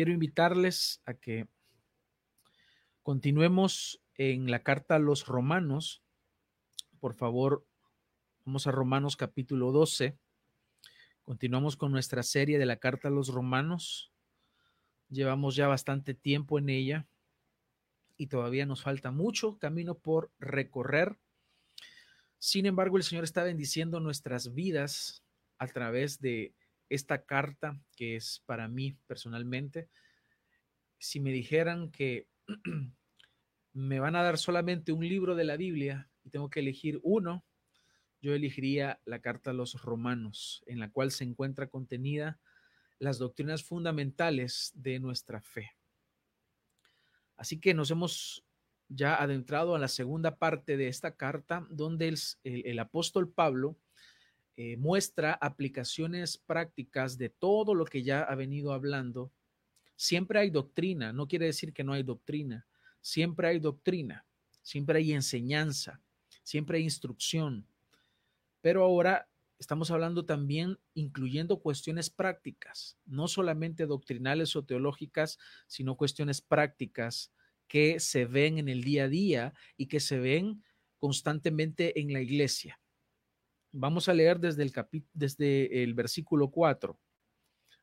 quiero invitarles a que continuemos en la carta a los romanos. Por favor, vamos a Romanos capítulo 12. Continuamos con nuestra serie de la carta a los romanos. Llevamos ya bastante tiempo en ella y todavía nos falta mucho camino por recorrer. Sin embargo, el Señor está bendiciendo nuestras vidas a través de esta carta que es para mí personalmente. Si me dijeran que me van a dar solamente un libro de la Biblia y tengo que elegir uno, yo elegiría la carta a los romanos, en la cual se encuentra contenida las doctrinas fundamentales de nuestra fe. Así que nos hemos ya adentrado a la segunda parte de esta carta, donde el, apóstol Pablo eh, muestra aplicaciones prácticas de todo lo que ya ha venido hablando. Siempre hay doctrina, no quiere decir que no hay doctrina, siempre hay doctrina, siempre hay enseñanza, siempre hay instrucción. Pero ahora estamos hablando también incluyendo cuestiones prácticas, no solamente doctrinales o teológicas, sino cuestiones prácticas que se ven en el día a día y que se ven constantemente en la iglesia. Vamos a leer desde el, desde el versículo 4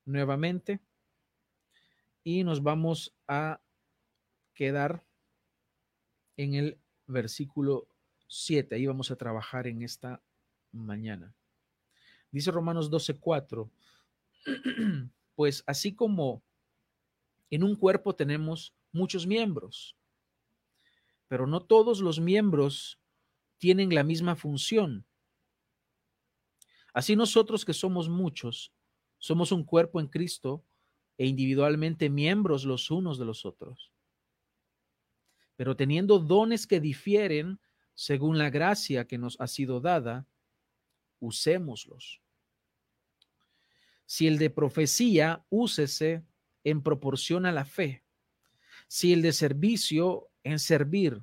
nuevamente y nos vamos a quedar en el versículo 7. Ahí vamos a trabajar en esta mañana. Dice Romanos 12:4, pues así como en un cuerpo tenemos muchos miembros, pero no todos los miembros tienen la misma función. Así nosotros que somos muchos, somos un cuerpo en Cristo e individualmente miembros los unos de los otros. Pero teniendo dones que difieren según la gracia que nos ha sido dada, usémoslos. Si el de profecía, úsese en proporción a la fe. Si el de servicio, en servir.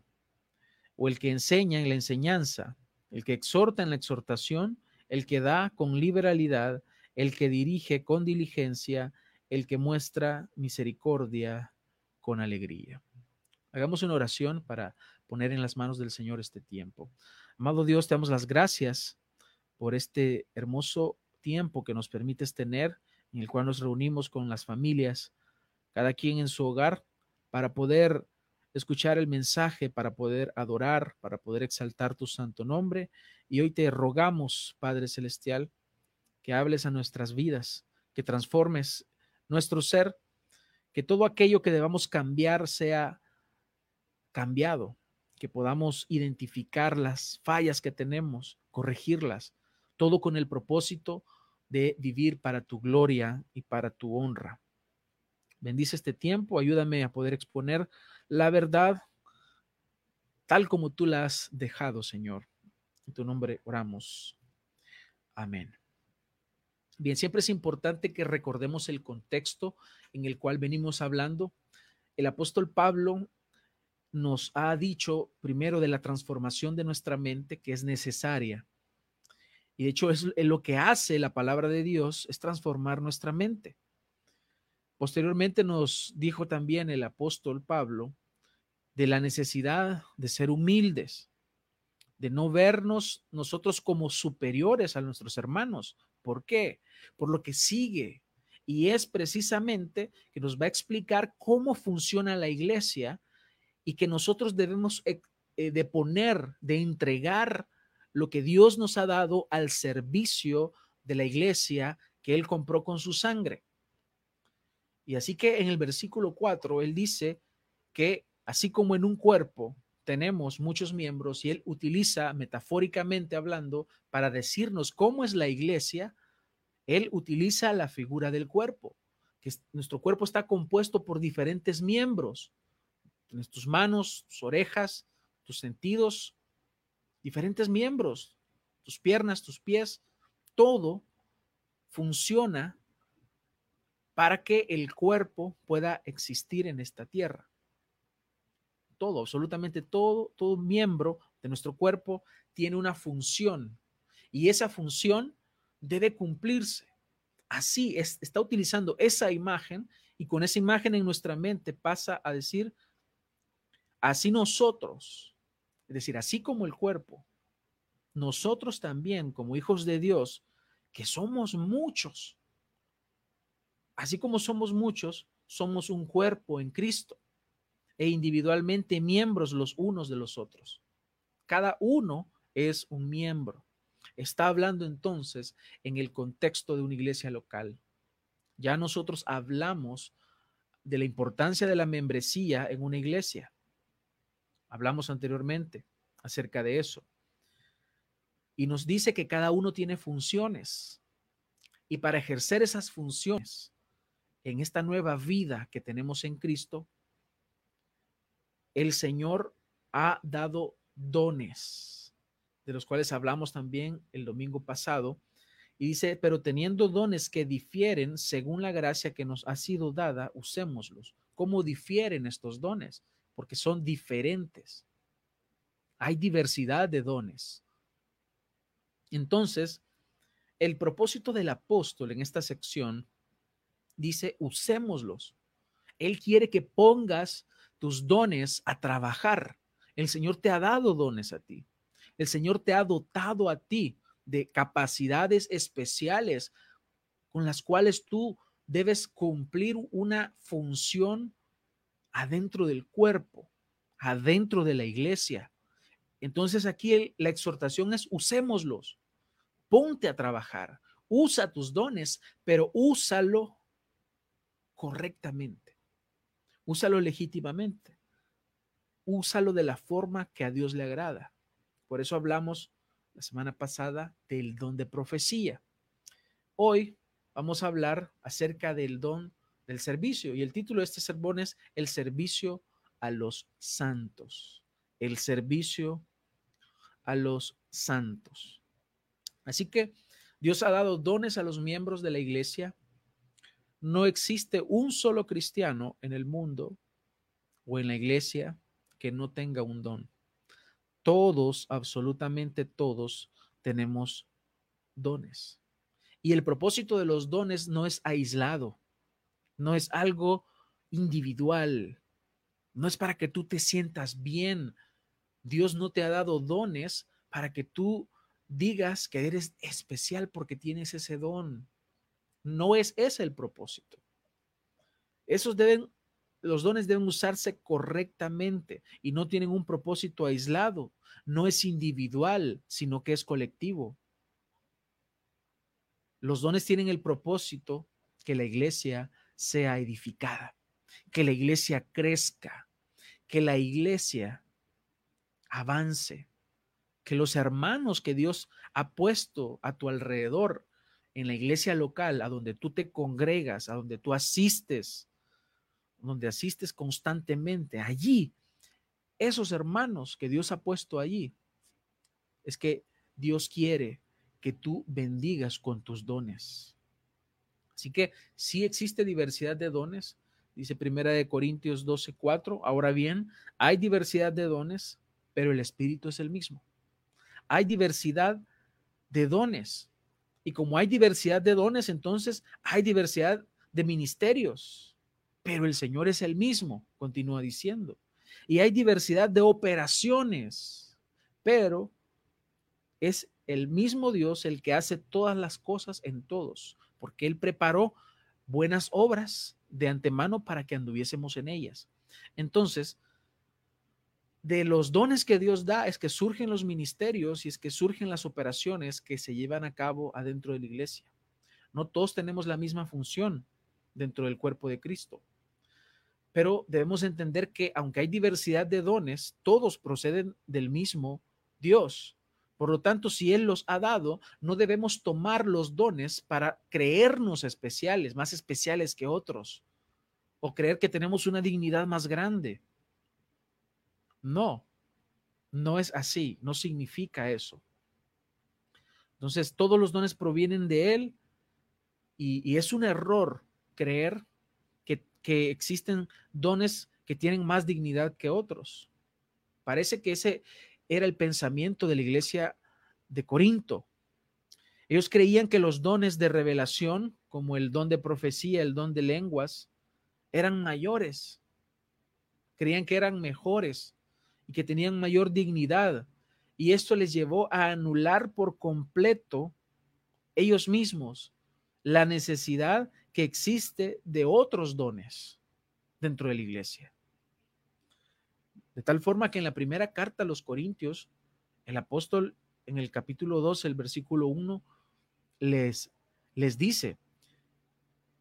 O el que enseña en la enseñanza. El que exhorta en la exhortación. El que da con liberalidad. El que dirige con diligencia. El que muestra misericordia con alegría. Hagamos una oración para poner en las manos del Señor este tiempo. Amado Dios, te damos las gracias por este hermoso tiempo que nos permites tener, en el cual nos reunimos con las familias, cada quien en su hogar, para poder escuchar el mensaje, para poder adorar, para poder exaltar tu santo nombre. Y hoy te rogamos, Padre Celestial, que hables a nuestras vidas, que transformes nuestro ser, que todo aquello que debamos cambiar sea cambiado, que podamos identificar las fallas que tenemos, corregirlas todo con el propósito de vivir para tu gloria y para tu honra. Bendice este tiempo, ayúdame a poder exponer la verdad tal como tú la has dejado, Señor. En tu nombre oramos. Amén. Bien, siempre es importante que recordemos el contexto en el cual venimos hablando. El apóstol Pablo nos ha dicho primero de la transformación de nuestra mente que es necesaria y de hecho es lo que hace la palabra de Dios es transformar nuestra mente. Posteriormente nos dijo también el apóstol Pablo de la necesidad de ser humildes, de no vernos nosotros como superiores a nuestros hermanos. ¿Por qué? Por lo que sigue. Y es precisamente que nos va a explicar cómo funciona la iglesia y que nosotros debemos eh, de poner, de entregar lo que Dios nos ha dado al servicio de la iglesia que Él compró con su sangre. Y así que en el versículo 4, Él dice que así como en un cuerpo tenemos muchos miembros y Él utiliza metafóricamente hablando para decirnos cómo es la iglesia, Él utiliza la figura del cuerpo, que nuestro cuerpo está compuesto por diferentes miembros. Tienes tus manos, tus orejas, tus sentidos, diferentes miembros, tus piernas, tus pies, todo funciona para que el cuerpo pueda existir en esta tierra. Todo, absolutamente todo, todo miembro de nuestro cuerpo tiene una función y esa función debe cumplirse. Así es, está utilizando esa imagen Y con esa imagen en nuestra mente pasa a decir, así nosotros, es decir, así como el cuerpo, nosotros también como hijos de Dios, que somos muchos, así como somos muchos, somos un cuerpo en Cristo e individualmente miembros los unos de los otros. Cada uno es un miembro. Está hablando entonces en el contexto de una iglesia local. Ya nosotros hablamos de la importancia de la membresía en una iglesia. Hablamos anteriormente acerca de eso. Y nos dice que cada uno tiene funciones. Y para ejercer esas funciones en esta nueva vida que tenemos en Cristo, el Señor ha dado dones, de los cuales hablamos también el domingo pasado. Y dice, pero teniendo dones que difieren según la gracia que nos ha sido dada, usémoslos. ¿Cómo difieren estos dones? Porque son diferentes. Hay diversidad de dones. Entonces, el propósito del apóstol en esta sección dice, usémoslos. Él quiere que pongas tus dones a trabajar. El Señor te ha dado dones a ti. El Señor te ha dotado a ti de capacidades especiales con las cuales tú debes cumplir una función adentro del cuerpo, adentro de la iglesia. Entonces aquí la exhortación es usémoslos, ponte a trabajar, usa tus dones, pero úsalo correctamente, úsalo legítimamente, úsalo de la forma que a Dios le agrada. Por eso hablamos la semana pasada del don de profecía. Hoy vamos a hablar acerca del don del servicio y el título de este sermón es El servicio a los santos. El servicio a los santos. Así que Dios ha dado dones a los miembros de la iglesia. No existe un solo cristiano en el mundo o en la iglesia que no tenga un don. Todos, absolutamente todos, tenemos dones. Y el propósito de los dones no es aislado, no es algo individual, no es para que tú te sientas bien. Dios no te ha dado dones para que tú digas que eres especial porque tienes ese don. No es ese el propósito. Esos deben los dones deben usarse correctamente y no tienen un propósito aislado, no es individual, sino que es colectivo. Los dones tienen el propósito que la iglesia sea edificada, que la iglesia crezca, que la iglesia avance, que los hermanos que Dios ha puesto a tu alrededor en la iglesia local, a donde tú te congregas, a donde tú asistes, donde asistes constantemente, allí, esos hermanos que Dios ha puesto allí, es que Dios quiere que tú bendigas con tus dones. Así que sí existe diversidad de dones, dice Primera de Corintios 12, 4. Ahora bien, hay diversidad de dones, pero el Espíritu es el mismo. Hay diversidad de dones. Y como hay diversidad de dones, entonces hay diversidad de ministerios pero el Señor es el mismo, continúa diciendo. Y hay diversidad de operaciones, pero es el mismo Dios el que hace todas las cosas en todos, porque Él preparó buenas obras de antemano para que anduviésemos en ellas. Entonces, de los dones que Dios da es que surgen los ministerios y es que surgen las operaciones que se llevan a cabo adentro de la iglesia. No todos tenemos la misma función dentro del cuerpo de Cristo pero debemos entender que aunque hay diversidad de dones, todos proceden del mismo Dios. Por lo tanto, si Él los ha dado, no debemos tomar los dones para creernos especiales, más especiales que otros, o creer que tenemos una dignidad más grande. No, no es así, no significa eso. Entonces, todos los dones provienen de Él y, es un error creer que existen dones que tienen más dignidad que otros. Parece que ese era el pensamiento de la iglesia de Corinto. Ellos creían que los dones de revelación, como el don de profecía, el don de lenguas, eran mayores, creían que eran mejores y que tenían mayor dignidad. Y esto les llevó a anular por completo ellos mismos la necesidad que existe de otros dones dentro de la iglesia. De tal forma que en la primera carta a los Corintios, el apóstol en el capítulo 2, el versículo 1, les, les dice,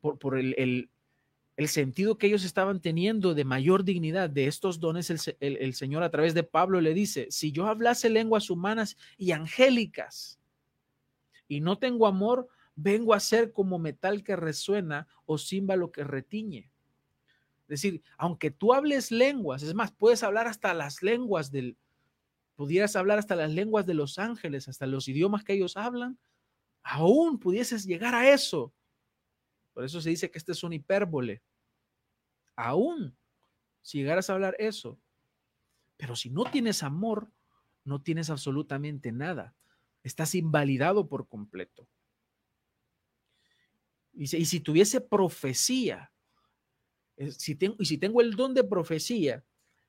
por, por el, el, sentido que ellos estaban teniendo de mayor dignidad de estos dones, el, el, Señor a través de Pablo le dice, si yo hablase lenguas humanas y angélicas y no tengo amor, vengo a ser como metal que resuena o címbalo que retiñe. Es decir, aunque tú hables lenguas, es más, puedes hablar hasta las lenguas del, pudieras hablar hasta las lenguas de los ángeles, hasta los idiomas que ellos hablan, aún pudieses llegar a eso. Por eso se dice que este es un hipérbole. Aún, si llegaras a hablar eso. Pero si no tienes amor, no tienes absolutamente nada. Estás invalidado por completo. Y si, y si tuviese profecía, si tengo, y si tengo el don de profecía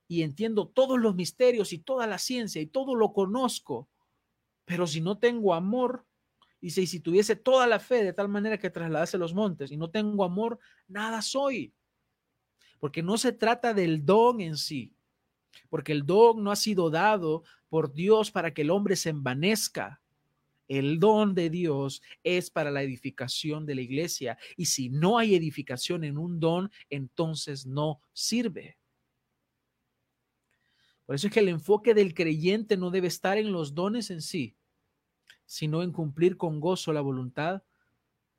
y entiendo todos los misterios y toda la ciencia y todo lo conozco, pero si no tengo amor, y si, si tuviese toda la fe de tal manera que trasladase los montes y no tengo amor, nada soy. Porque no se trata del don en sí, porque el don no ha sido dado por Dios para que el hombre se envanezca. El don de Dios es para la edificación de la iglesia y si no hay edificación en un don, entonces no sirve. Por eso es que el enfoque del creyente no debe estar en los dones en sí, sino en cumplir con gozo la voluntad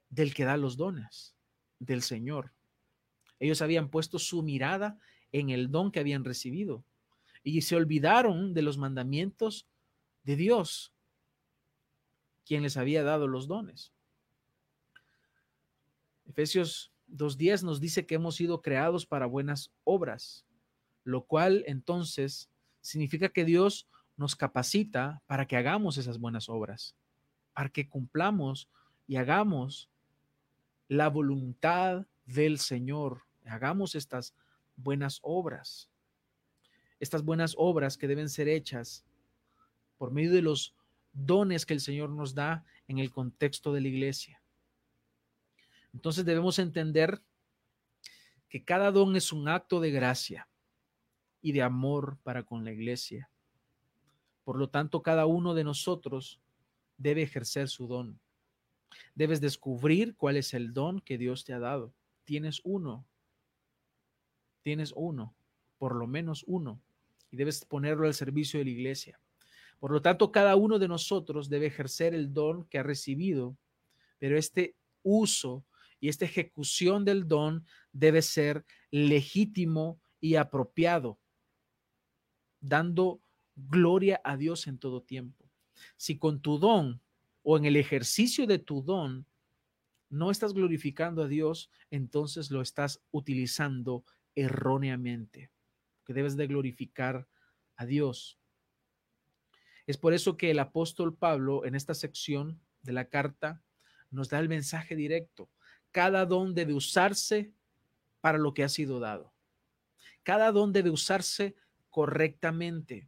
del que da los dones, del Señor. Ellos habían puesto su mirada en el don que habían recibido y se olvidaron de los mandamientos de Dios quien les había dado los dones. Efesios 2.10 nos dice que hemos sido creados para buenas obras, lo cual entonces significa que Dios nos capacita para que hagamos esas buenas obras, para que cumplamos y hagamos la voluntad del Señor, hagamos estas buenas obras, estas buenas obras que deben ser hechas por medio de los dones que el Señor nos da en el contexto de la iglesia. Entonces debemos entender que cada don es un acto de gracia y de amor para con la iglesia. Por lo tanto, cada uno de nosotros debe ejercer su don. Debes descubrir cuál es el don que Dios te ha dado. Tienes uno. Tienes uno, por lo menos uno, y debes ponerlo al servicio de la iglesia. Por lo tanto, cada uno de nosotros debe ejercer el don que ha recibido, pero este uso y esta ejecución del don debe ser legítimo y apropiado, dando gloria a Dios en todo tiempo. Si con tu don o en el ejercicio de tu don no estás glorificando a Dios, entonces lo estás utilizando erróneamente, que debes de glorificar a Dios. Es por eso que el apóstol Pablo en esta sección de la carta nos da el mensaje directo. Cada don debe usarse para lo que ha sido dado. Cada don debe usarse correctamente.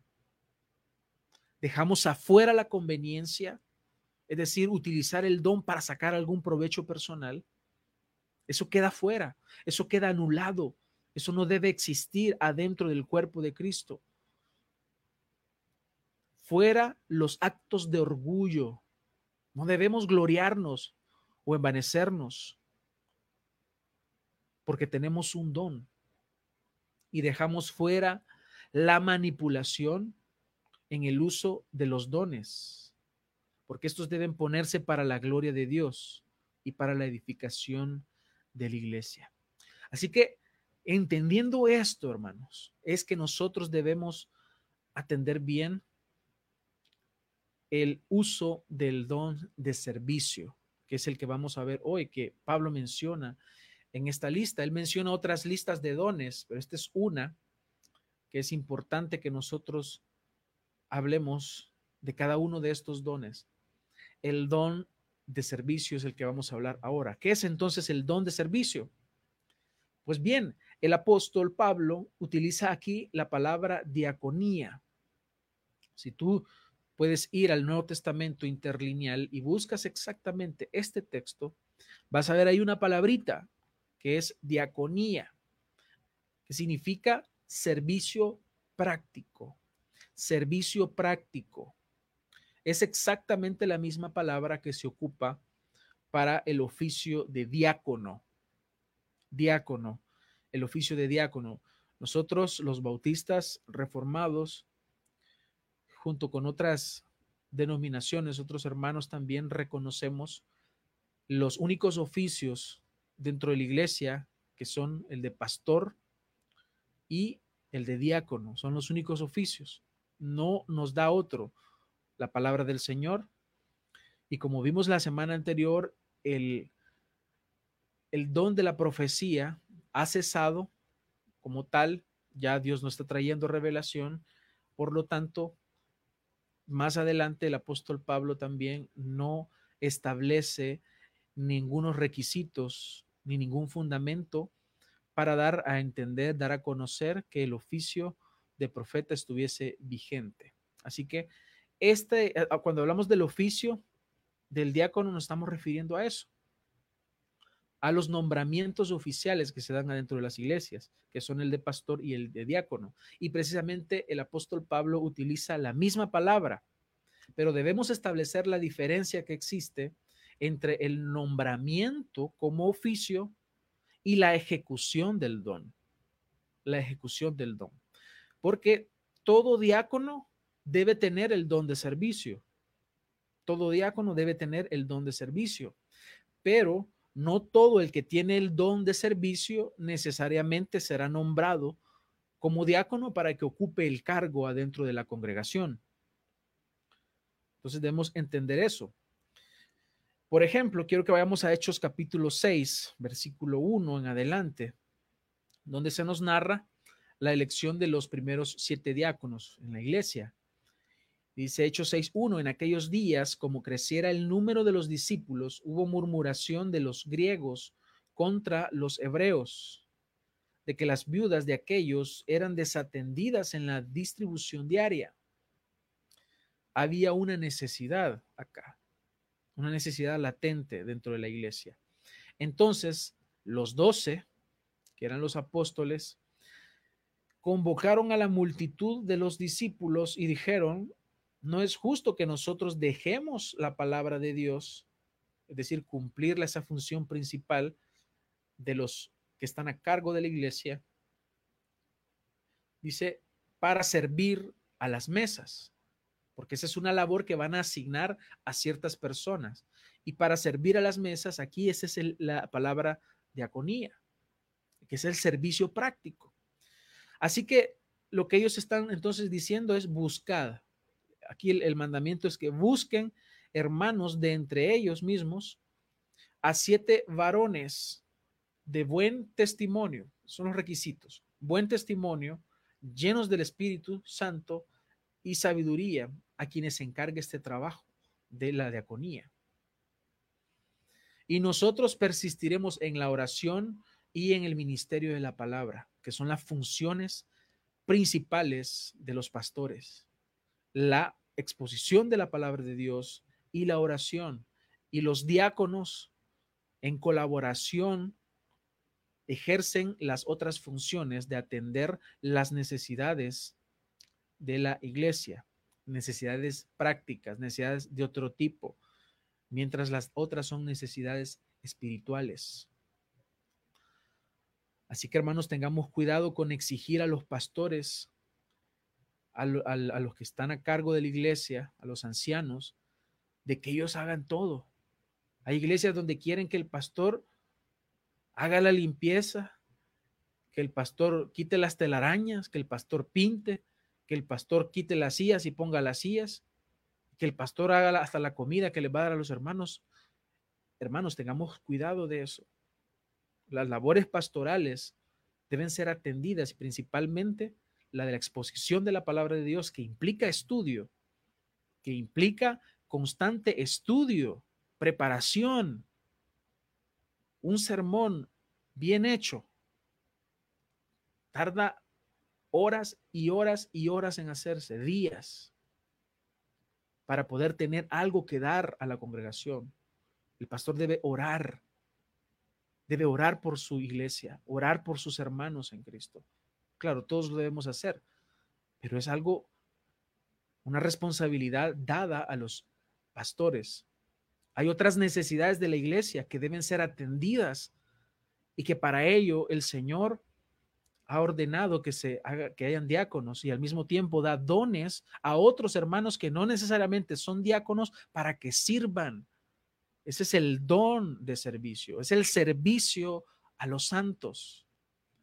Dejamos afuera la conveniencia, es decir, utilizar el don para sacar algún provecho personal. Eso queda fuera, eso queda anulado, eso no debe existir adentro del cuerpo de Cristo fuera los actos de orgullo. No debemos gloriarnos o envanecernos porque tenemos un don y dejamos fuera la manipulación en el uso de los dones, porque estos deben ponerse para la gloria de Dios y para la edificación de la iglesia. Así que, entendiendo esto, hermanos, es que nosotros debemos atender bien el uso del don de servicio, que es el que vamos a ver hoy, que Pablo menciona en esta lista. Él menciona otras listas de dones, pero esta es una que es importante que nosotros hablemos de cada uno de estos dones. El don de servicio es el que vamos a hablar ahora. ¿Qué es entonces el don de servicio? Pues bien, el apóstol Pablo utiliza aquí la palabra diaconía. Si tú puedes ir al Nuevo Testamento interlineal y buscas exactamente este texto, vas a ver ahí una palabrita que es diaconía, que significa servicio práctico, servicio práctico. Es exactamente la misma palabra que se ocupa para el oficio de diácono. Diácono, el oficio de diácono. Nosotros, los bautistas reformados, junto con otras denominaciones, otros hermanos también reconocemos los únicos oficios dentro de la iglesia que son el de pastor y el de diácono. Son los únicos oficios. No nos da otro. La palabra del Señor. Y como vimos la semana anterior, el, el don de la profecía ha cesado como tal. Ya Dios no está trayendo revelación. Por lo tanto, más adelante el apóstol Pablo también no establece ningunos requisitos ni ningún fundamento para dar a entender, dar a conocer que el oficio de profeta estuviese vigente. Así que este, eh, cuando hablamos del oficio del diácono, nos estamos refiriendo a eso, a los nombramientos oficiales que se dan adentro de las iglesias, que son el de pastor y el de diácono. Y precisamente el apóstol Pablo utiliza la misma palabra, pero debemos establecer la diferencia que existe entre el nombramiento como oficio y la ejecución del don. La ejecución del don. Porque todo diácono debe tener el don de servicio. Todo diácono debe tener el don de servicio. Pero no todo el que tiene el don de servicio necesariamente será nombrado como diácono para que ocupe el cargo adentro de la congregación. Entonces debemos entender eso. Por ejemplo, quiero que vayamos a Hechos capítulo 6, versículo 1 en adelante, donde se nos narra la elección de los primeros siete diáconos en la iglesia. Dice Hechos 6.1, en aquellos días, como creciera el número de los discípulos, hubo murmuración de los griegos contra los hebreos, de que las viudas de aquellos eran desatendidas en la distribución diaria. Había una necesidad acá una necesidad latente dentro de la iglesia. Entonces, los doce, que eran los apóstoles, convocaron a la multitud de los discípulos y dijeron, no es justo que nosotros dejemos la palabra de Dios, es decir, cumplir esa función principal de los que están a cargo de la iglesia, dice, para servir a las mesas porque esa es una labor que van a asignar a ciertas personas. Y para servir a las mesas, aquí esa es la palabra diaconía, que es el servicio práctico. Así que lo que ellos están entonces diciendo es buscad. Aquí el, mandamiento es que busquen hermanos de entre ellos mismos a siete varones de buen testimonio, son los requisitos, buen testimonio, llenos del Espíritu Santo y sabiduría, a quienes se encargue este trabajo de la diaconía. Y nosotros persistiremos en la oración y en el ministerio de la palabra, que son las funciones principales de los pastores. La exposición de la palabra de Dios y la oración. Y los diáconos, en colaboración, ejercen las otras funciones de atender las necesidades de la iglesia necesidades prácticas, necesidades de otro tipo, mientras las otras son necesidades espirituales. Así que hermanos, tengamos cuidado con exigir a los pastores, a, los que están a cargo de la iglesia, a los ancianos, de que ellos hagan todo. Hay iglesias donde quieren que el pastor haga la limpieza, que el pastor quite las telarañas, que el pastor pinte, que el pastor quite las sillas y ponga las sillas, que el pastor haga hasta la comida que le va a dar a los hermanos. Hermanos, tengamos cuidado de eso. Las labores pastorales deben ser atendidas, principalmente la de la exposición de la palabra de Dios, que implica estudio, que implica constante estudio, preparación, un sermón bien hecho, tarda horas y horas y horas en hacerse, días, para poder tener algo que dar a la congregación. El pastor debe orar, debe orar por su iglesia, orar por sus hermanos en Cristo. Claro, todos lo debemos hacer, pero es algo, una responsabilidad dada a los pastores. Hay otras necesidades de la iglesia que deben ser atendidas y que para ello el Señor ha ordenado que se haga, que hayan diáconos y al mismo tiempo da dones a otros hermanos que no necesariamente son diáconos para que sirvan. Ese es el don de servicio, es el servicio a los santos.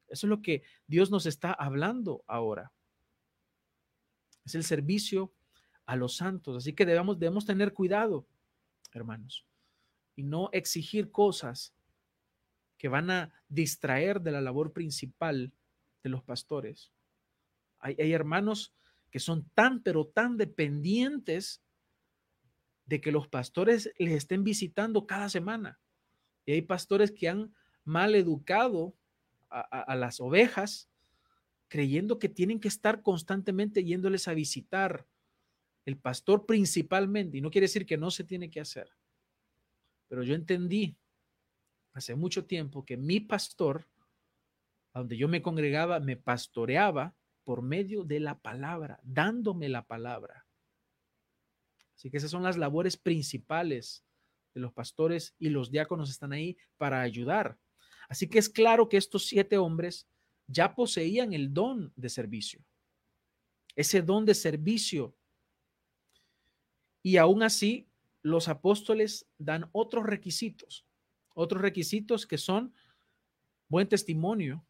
Eso es lo que Dios nos está hablando ahora. Es el servicio a los santos. Así que debemos, debemos tener cuidado, hermanos, y no exigir cosas que van a distraer de la labor principal de los pastores. Hay, hermanos que son tan, pero tan dependientes de que los pastores les estén visitando cada semana. Y hay pastores que han mal educado a, las ovejas, creyendo que tienen que estar constantemente yéndoles a visitar. El pastor principalmente, y no quiere decir que no se tiene que hacer, pero yo entendí hace mucho tiempo que mi pastor donde yo me congregaba, me pastoreaba por medio de la palabra, dándome la palabra. Así que esas son las labores principales de los pastores y los diáconos están ahí para ayudar. Así que es claro que estos siete hombres ya poseían el don de servicio, ese don de servicio. Y aún así, los apóstoles dan otros requisitos, otros requisitos que son buen testimonio,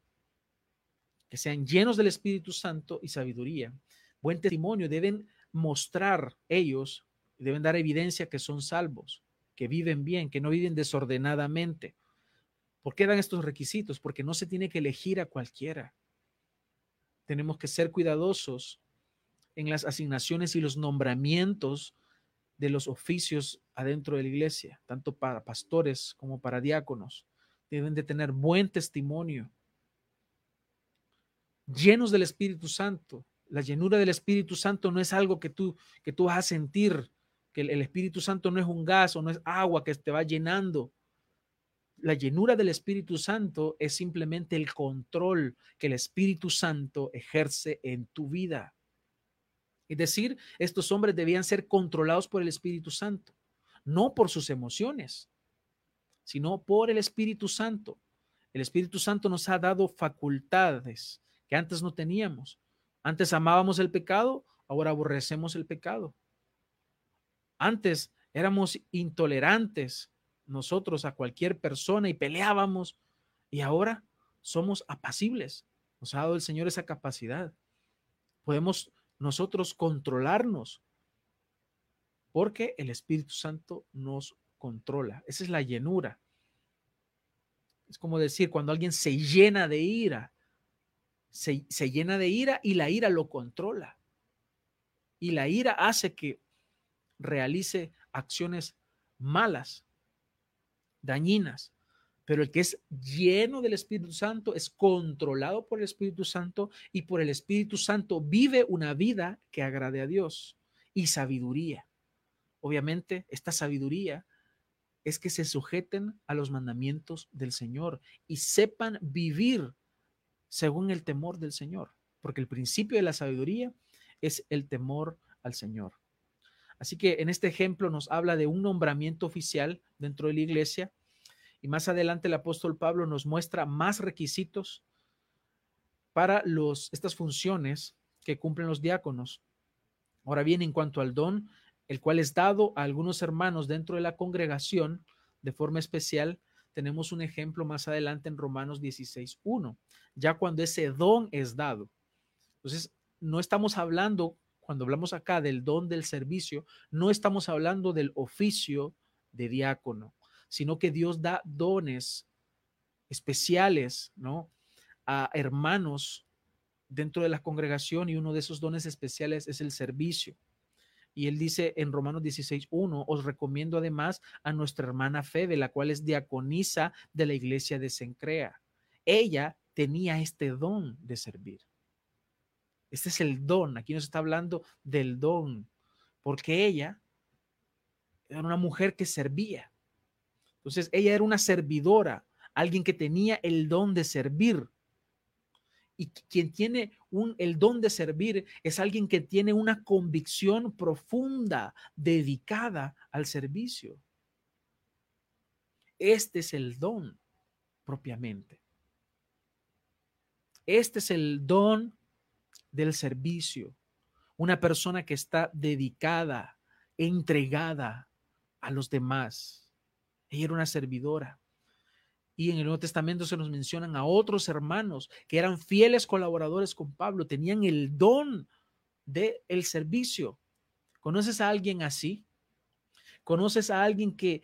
que sean llenos del Espíritu Santo y sabiduría. Buen testimonio, deben mostrar ellos, deben dar evidencia que son salvos, que viven bien, que no viven desordenadamente. ¿Por qué dan estos requisitos? Porque no se tiene que elegir a cualquiera. Tenemos que ser cuidadosos en las asignaciones y los nombramientos de los oficios adentro de la iglesia, tanto para pastores como para diáconos. Deben de tener buen testimonio, llenos del Espíritu Santo. La llenura del Espíritu Santo no es algo que tú, que tú vas a sentir, que el, Espíritu Santo no es un gas o no es agua que te va llenando. La llenura del Espíritu Santo es simplemente el control que el Espíritu Santo ejerce en tu vida. Es decir, estos hombres debían ser controlados por el Espíritu Santo, no por sus emociones, sino por el Espíritu Santo. El Espíritu Santo nos ha dado facultades que antes no teníamos. Antes amábamos el pecado, ahora aborrecemos el pecado. Antes éramos intolerantes nosotros a cualquier persona y peleábamos y ahora somos apacibles. Nos ha dado el Señor esa capacidad. Podemos nosotros controlarnos porque el Espíritu Santo nos controla. Esa es la llenura. Es como decir, cuando alguien se llena de ira, se, llena de ira y la ira lo controla. Y la ira hace que realice acciones malas, dañinas. Pero el que es lleno del Espíritu Santo es controlado por el Espíritu Santo y por el Espíritu Santo vive una vida que agrade a Dios y sabiduría. Obviamente, esta sabiduría es que se sujeten a los mandamientos del Señor y sepan vivir según el temor del Señor, porque el principio de la sabiduría es el temor al Señor. Así que en este ejemplo nos habla de un nombramiento oficial dentro de la iglesia y más adelante el apóstol Pablo nos muestra más requisitos para los, estas funciones que cumplen los diáconos. Ahora bien, en cuanto al don, el cual es dado a algunos hermanos dentro de la congregación de forma especial, tenemos un ejemplo más adelante en Romanos 16.1, ya cuando ese don es dado. Entonces, no estamos hablando, cuando hablamos acá del don del servicio, no estamos hablando del oficio de diácono, sino que Dios da dones especiales, ¿no? A hermanos dentro de la congregación y uno de esos dones especiales es el servicio. Y él dice en Romanos 16.1, os recomiendo además a nuestra hermana Febe, la cual es diaconisa de la iglesia de Sencrea. Ella tenía este don de servir. Este es el don. Aquí nos está hablando del don, porque ella era una mujer que servía. Entonces, ella era una servidora, alguien que tenía el don de servir. Y quien tiene un, el don de servir es alguien que tiene una convicción profunda, dedicada al servicio. Este es el don propiamente. Este es el don del servicio. Una persona que está dedicada, entregada a los demás. Ella era una servidora. Y en el Nuevo Testamento se nos mencionan a otros hermanos que eran fieles colaboradores con Pablo, tenían el don del el servicio. ¿Conoces a alguien así? ¿Conoces a alguien que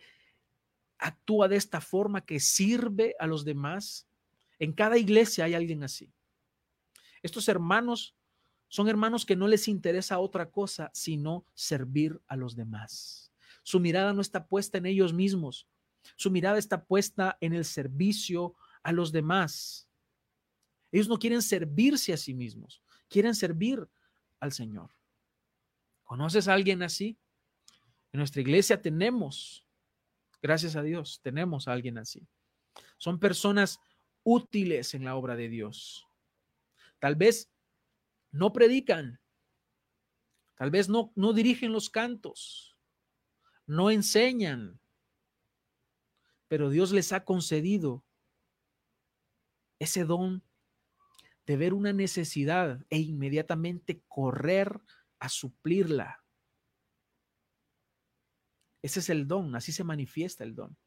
actúa de esta forma, que sirve a los demás? En cada iglesia hay alguien así. Estos hermanos son hermanos que no les interesa otra cosa sino servir a los demás. Su mirada no está puesta en ellos mismos, su mirada está puesta en el servicio a los demás. Ellos no quieren servirse a sí mismos, quieren servir al Señor. ¿Conoces a alguien así? En nuestra iglesia tenemos, gracias a Dios, tenemos a alguien así. Son personas útiles en la obra de Dios. Tal vez no predican, tal vez no, no dirigen los cantos, no enseñan, pero Dios les ha concedido ese don de ver una necesidad e inmediatamente correr a suplirla. Ese es el don, así se manifiesta el don.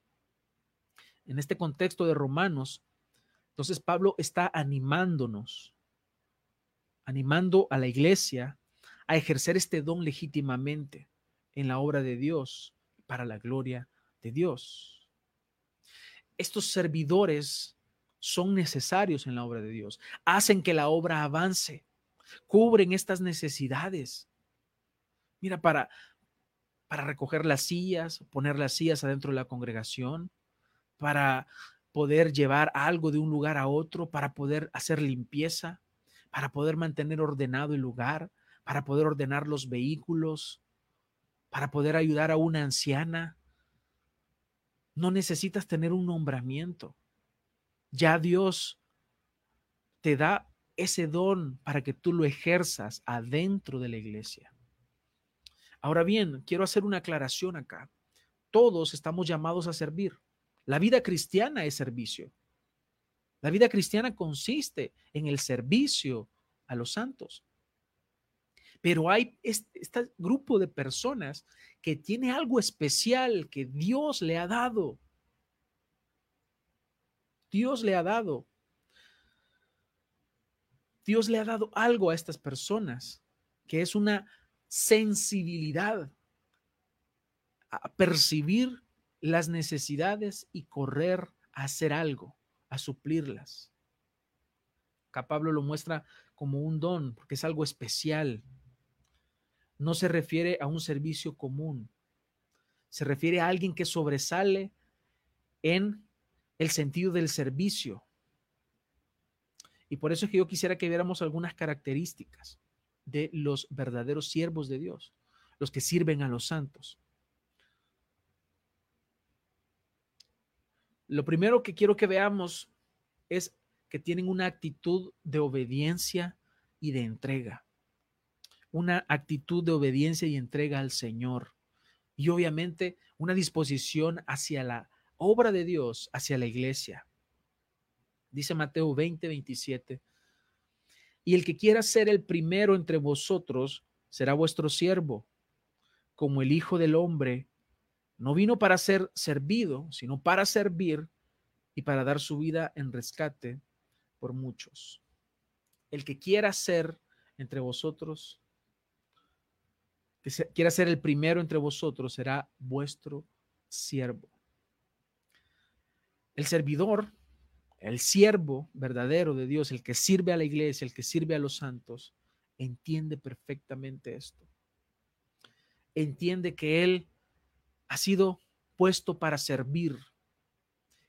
En este contexto de Romanos, entonces Pablo está animándonos, animando a la iglesia a ejercer este don legítimamente en la obra de Dios para la gloria de Dios estos servidores son necesarios en la obra de Dios, hacen que la obra avance, cubren estas necesidades. Mira, para, para recoger las sillas, poner las sillas adentro de la congregación, para poder llevar algo de un lugar a otro, para poder hacer limpieza, para poder mantener ordenado el lugar, para poder ordenar los vehículos, para poder ayudar a una anciana, no necesitas tener un nombramiento. Ya Dios te da ese don para que tú lo ejerzas adentro de la iglesia. Ahora bien, quiero hacer una aclaración acá. Todos estamos llamados a servir. La vida cristiana es servicio. La vida cristiana consiste en el servicio a los santos. Pero hay este, grupo de personas que tiene algo especial que Dios le ha dado. Dios le ha dado. Dios le ha dado algo a estas personas, que es una sensibilidad a percibir las necesidades y correr a hacer algo, a suplirlas. Acá Pablo lo muestra como un don, porque es algo especial, no se refiere a un servicio común, se refiere a alguien que sobresale en el sentido del servicio. Y por eso es que yo quisiera que viéramos algunas características de los verdaderos siervos de Dios, los que sirven a los santos. Lo primero que quiero que veamos es que tienen una actitud de obediencia y de entrega una actitud de obediencia y entrega al Señor. Y obviamente una disposición hacia la obra de Dios, hacia la iglesia. Dice Mateo 20, 27. Y el que quiera ser el primero entre vosotros será vuestro siervo, como el Hijo del Hombre no vino para ser servido, sino para servir y para dar su vida en rescate por muchos. El que quiera ser entre vosotros que quiera ser el primero entre vosotros será vuestro siervo. El servidor, el siervo verdadero de Dios, el que sirve a la iglesia, el que sirve a los santos, entiende perfectamente esto. Entiende que Él ha sido puesto para servir,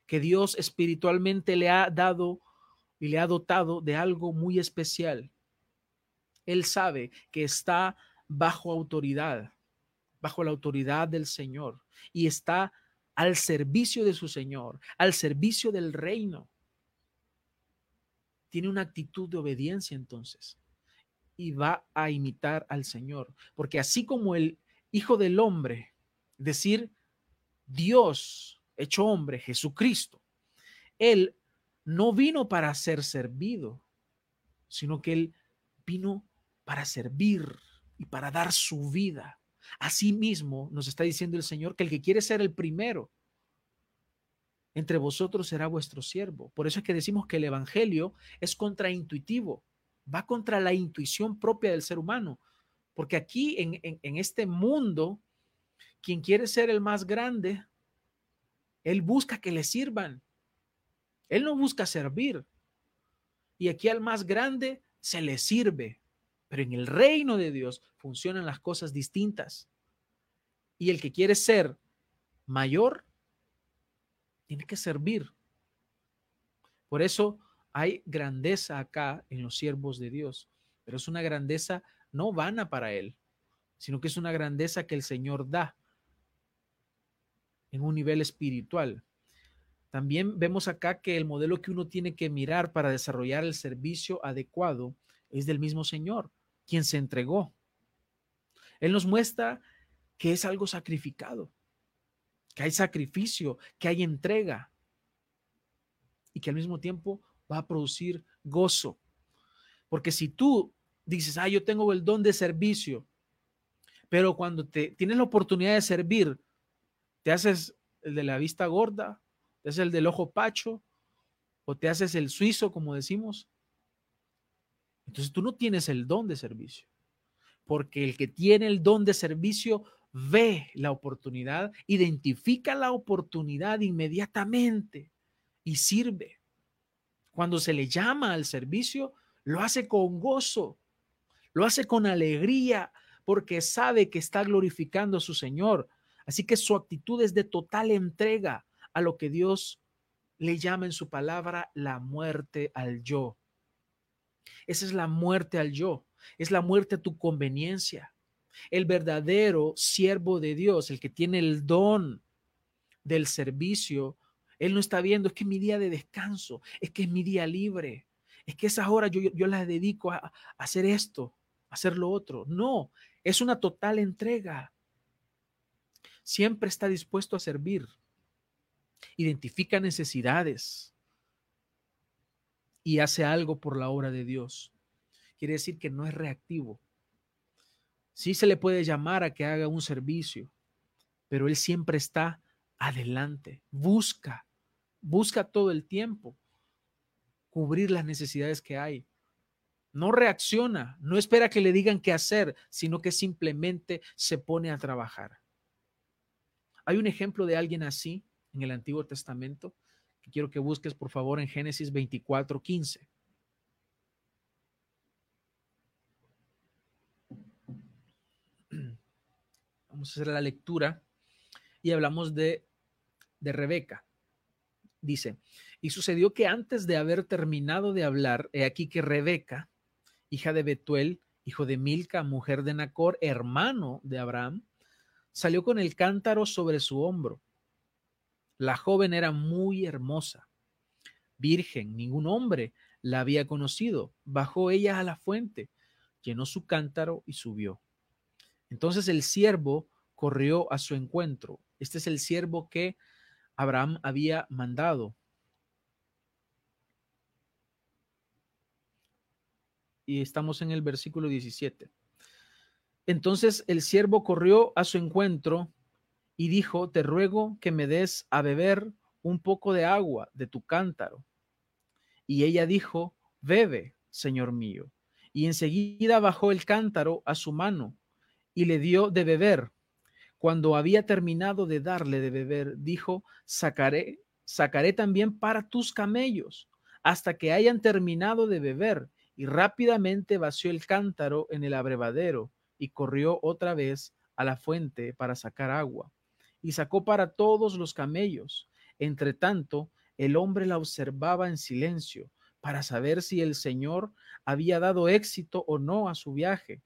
que Dios espiritualmente le ha dado y le ha dotado de algo muy especial. Él sabe que está bajo autoridad, bajo la autoridad del Señor y está al servicio de su Señor, al servicio del reino. Tiene una actitud de obediencia entonces y va a imitar al Señor, porque así como el Hijo del Hombre, decir Dios hecho hombre, Jesucristo, Él no vino para ser servido, sino que Él vino para servir y para dar su vida. Asimismo, nos está diciendo el Señor que el que quiere ser el primero entre vosotros será vuestro siervo. Por eso es que decimos que el Evangelio es contraintuitivo, va contra la intuición propia del ser humano. Porque aquí en, en este mundo, quien quiere ser el más grande, él busca que le sirvan. Él no busca servir. Y aquí al más grande se le sirve. Pero en el reino de Dios funcionan las cosas distintas. Y el que quiere ser mayor, tiene que servir. Por eso hay grandeza acá en los siervos de Dios. Pero es una grandeza no vana para él, sino que es una grandeza que el Señor da en un nivel espiritual. También vemos acá que el modelo que uno tiene que mirar para desarrollar el servicio adecuado es del mismo Señor, quien se entregó. Él nos muestra que es algo sacrificado, que hay sacrificio, que hay entrega y que al mismo tiempo va a producir gozo. Porque si tú dices, ah, yo tengo el don de servicio, pero cuando te tienes la oportunidad de servir, te haces el de la vista gorda, te el del ojo pacho, o te haces el suizo, como decimos. Entonces tú no tienes el don de servicio, porque el que tiene el don de servicio ve la oportunidad, identifica la oportunidad inmediatamente y sirve. Cuando se le llama al servicio, lo hace con gozo, lo hace con alegría, porque sabe que está glorificando a su Señor, Así que su actitud es de total entrega a lo que Dios le llama en su palabra la muerte al yo. Esa es la muerte al yo, es la muerte a tu conveniencia. El verdadero siervo de Dios, el que tiene el don del servicio, él no está viendo, es que es mi día de descanso, es que es mi día libre, es que esas horas yo, yo las dedico a, a hacer esto, a hacer lo otro. No, es una total entrega siempre está dispuesto a servir, identifica necesidades y hace algo por la obra de Dios. Quiere decir que no es reactivo. Sí se le puede llamar a que haga un servicio, pero él siempre está adelante, busca, busca todo el tiempo cubrir las necesidades que hay. No reacciona, no espera que le digan qué hacer, sino que simplemente se pone a trabajar. Hay un ejemplo de alguien así en el Antiguo Testamento que quiero que busques por favor en Génesis 24, 15. Vamos a hacer la lectura y hablamos de, de Rebeca. Dice, y sucedió que antes de haber terminado de hablar, he aquí que Rebeca, hija de Betuel, hijo de Milca, mujer de Nacor, hermano de Abraham, salió con el cántaro sobre su hombro. La joven era muy hermosa, virgen, ningún hombre la había conocido. Bajó ella a la fuente, llenó su cántaro y subió. Entonces el siervo corrió a su encuentro. Este es el siervo que Abraham había mandado. Y estamos en el versículo 17. Entonces el siervo corrió a su encuentro y dijo, te ruego que me des a beber un poco de agua de tu cántaro. Y ella dijo, bebe, señor mío. Y enseguida bajó el cántaro a su mano y le dio de beber. Cuando había terminado de darle de beber, dijo, sacaré, sacaré también para tus camellos, hasta que hayan terminado de beber. Y rápidamente vació el cántaro en el abrevadero y corrió otra vez a la fuente para sacar agua, y sacó para todos los camellos. Entre tanto, el hombre la observaba en silencio para saber si el Señor había dado éxito o no a su viaje.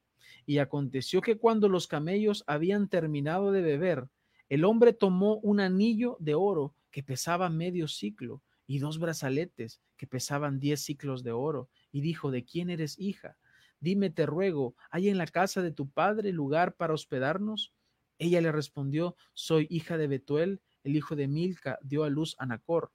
Y aconteció que cuando los camellos habían terminado de beber, el hombre tomó un anillo de oro que pesaba medio ciclo y dos brazaletes que pesaban diez ciclos de oro, y dijo, ¿de quién eres hija? Dime, te ruego, ¿hay en la casa de tu padre lugar para hospedarnos? Ella le respondió, soy hija de Betuel, el hijo de Milca, dio a luz a Nacor.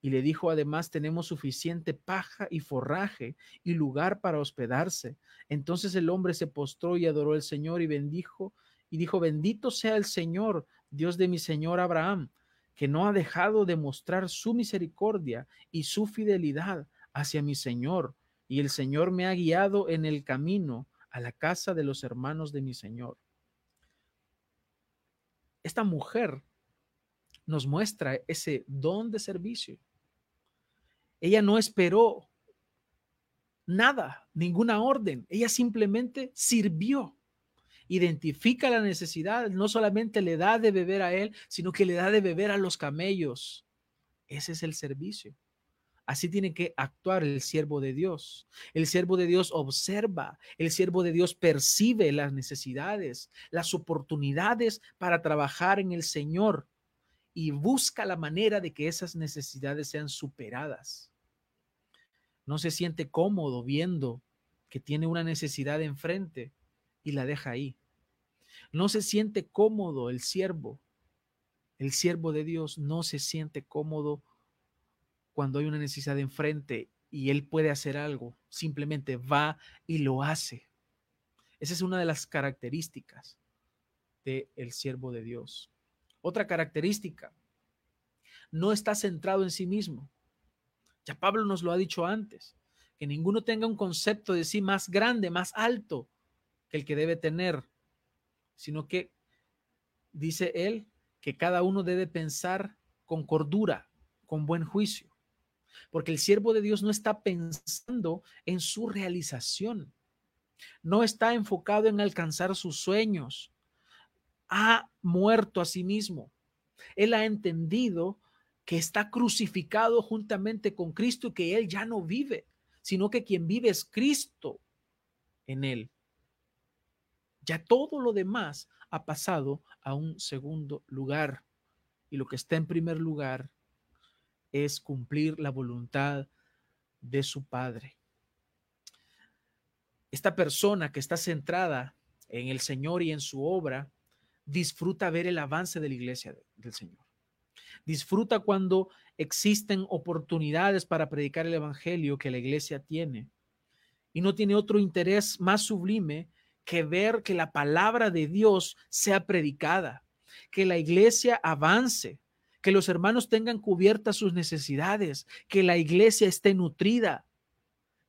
Y le dijo, además, tenemos suficiente paja y forraje y lugar para hospedarse. Entonces el hombre se postró y adoró al Señor y bendijo, y dijo, bendito sea el Señor, Dios de mi Señor Abraham, que no ha dejado de mostrar su misericordia y su fidelidad hacia mi Señor, y el Señor me ha guiado en el camino a la casa de los hermanos de mi Señor. Esta mujer nos muestra ese don de servicio. Ella no esperó nada, ninguna orden. Ella simplemente sirvió. Identifica la necesidad, no solamente le da de beber a él, sino que le da de beber a los camellos. Ese es el servicio. Así tiene que actuar el siervo de Dios. El siervo de Dios observa, el siervo de Dios percibe las necesidades, las oportunidades para trabajar en el Señor y busca la manera de que esas necesidades sean superadas. No se siente cómodo viendo que tiene una necesidad enfrente y la deja ahí. No se siente cómodo el siervo. El siervo de Dios no se siente cómodo cuando hay una necesidad enfrente y él puede hacer algo, simplemente va y lo hace. Esa es una de las características del el siervo de Dios. Otra característica, no está centrado en sí mismo. Ya Pablo nos lo ha dicho antes, que ninguno tenga un concepto de sí más grande, más alto que el que debe tener, sino que, dice él, que cada uno debe pensar con cordura, con buen juicio porque el siervo de Dios no está pensando en su realización, no está enfocado en alcanzar sus sueños, ha muerto a sí mismo. Él ha entendido que está crucificado juntamente con Cristo y que él ya no vive, sino que quien vive es Cristo en él. Ya todo lo demás ha pasado a un segundo lugar y lo que está en primer lugar es cumplir la voluntad de su Padre. Esta persona que está centrada en el Señor y en su obra, disfruta ver el avance de la iglesia del Señor. Disfruta cuando existen oportunidades para predicar el Evangelio que la iglesia tiene. Y no tiene otro interés más sublime que ver que la palabra de Dios sea predicada, que la iglesia avance, que los hermanos tengan cubiertas sus necesidades, que la iglesia esté nutrida,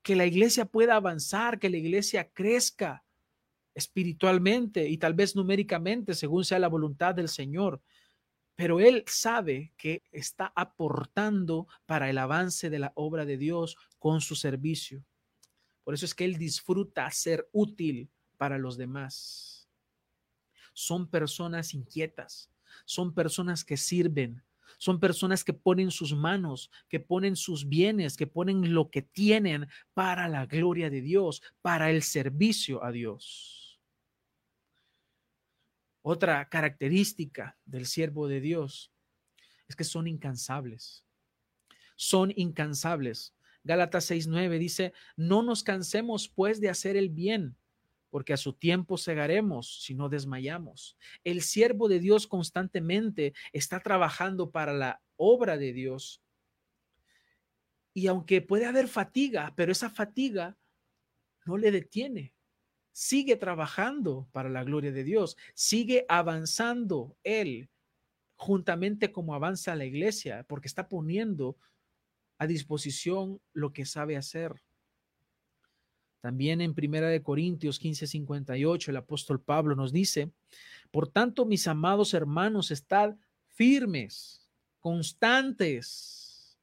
que la iglesia pueda avanzar, que la iglesia crezca espiritualmente y tal vez numéricamente, según sea la voluntad del Señor. Pero Él sabe que está aportando para el avance de la obra de Dios con su servicio. Por eso es que Él disfruta ser útil para los demás. Son personas inquietas, son personas que sirven, son personas que ponen sus manos, que ponen sus bienes, que ponen lo que tienen para la gloria de Dios, para el servicio a Dios. Otra característica del siervo de Dios es que son incansables. Son incansables. Gálatas 6:9 dice, no nos cansemos pues de hacer el bien, porque a su tiempo cegaremos si no desmayamos. El siervo de Dios constantemente está trabajando para la obra de Dios. Y aunque puede haber fatiga, pero esa fatiga no le detiene. Sigue trabajando para la gloria de Dios, sigue avanzando él juntamente como avanza la iglesia, porque está poniendo a disposición lo que sabe hacer. También en Primera de Corintios 15, 58, el apóstol Pablo nos dice, por tanto, mis amados hermanos, estad firmes, constantes,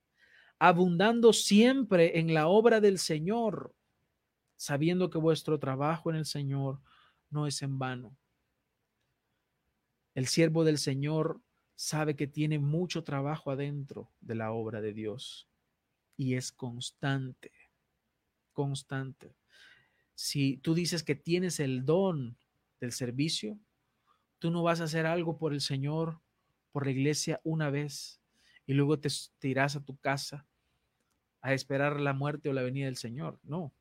abundando siempre en la obra del Señor, sabiendo que vuestro trabajo en el Señor no es en vano. El siervo del Señor sabe que tiene mucho trabajo adentro de la obra de Dios. y es constante, constante. Si tú dices que tienes el don del servicio, tú no vas a hacer algo por el Señor, por la iglesia una vez y luego te, te irás a tu casa a esperar la muerte o la venida del Señor. No.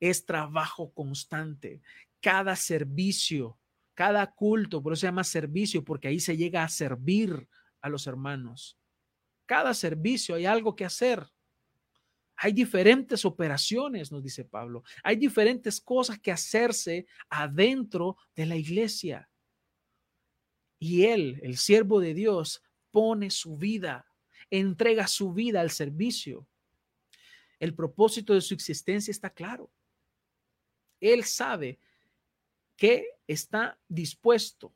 Es trabajo constante. Cada servicio, cada culto, por eso se llama servicio, porque ahí se llega a servir a los hermanos. Cada servicio hay algo que hacer. Hay diferentes operaciones, nos dice Pablo. Hay diferentes cosas que hacerse adentro de la iglesia. Y él, el siervo de Dios, pone su vida, entrega su vida al servicio. El propósito de su existencia está claro. Él sabe que está dispuesto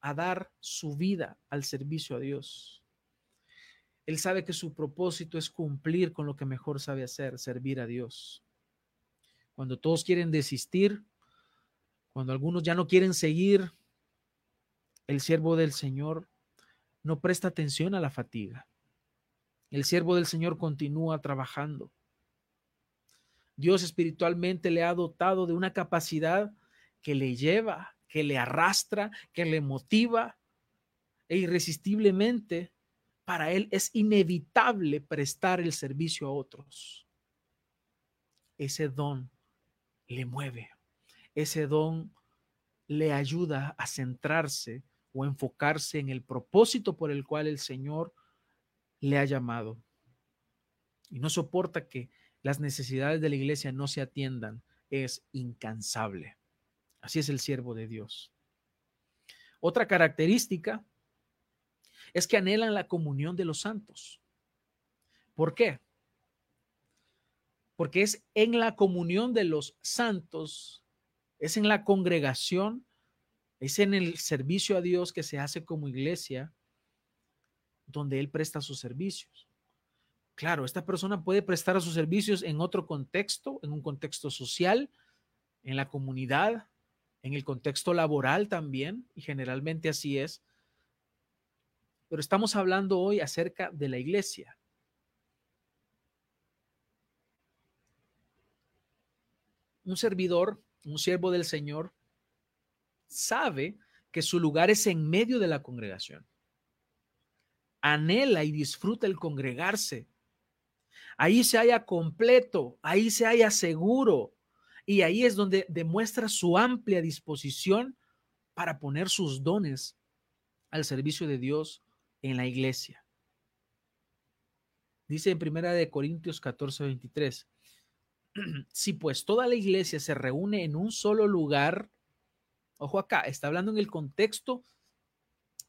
a dar su vida al servicio a Dios. Él sabe que su propósito es cumplir con lo que mejor sabe hacer, servir a Dios. Cuando todos quieren desistir, cuando algunos ya no quieren seguir, el siervo del Señor no presta atención a la fatiga. El siervo del Señor continúa trabajando. Dios espiritualmente le ha dotado de una capacidad que le lleva, que le arrastra, que le motiva e irresistiblemente para él es inevitable prestar el servicio a otros. Ese don le mueve, ese don le ayuda a centrarse o enfocarse en el propósito por el cual el Señor le ha llamado. Y no soporta que las necesidades de la iglesia no se atiendan. Es incansable. Así es el siervo de Dios. Otra característica es que anhelan la comunión de los santos. ¿Por qué? Porque es en la comunión de los santos, es en la congregación es en el servicio a Dios que se hace como iglesia donde Él presta sus servicios. Claro, esta persona puede prestar sus servicios en otro contexto, en un contexto social, en la comunidad, en el contexto laboral también, y generalmente así es. Pero estamos hablando hoy acerca de la iglesia. Un servidor, un siervo del Señor, sabe que su lugar es en medio de la congregación. Anhela y disfruta el congregarse. Ahí se haya completo, ahí se haya seguro. Y ahí es donde demuestra su amplia disposición para poner sus dones al servicio de Dios en la iglesia. Dice en primera de Corintios 14, 23, si pues toda la iglesia se reúne en un solo lugar, Ojo acá, está hablando en el contexto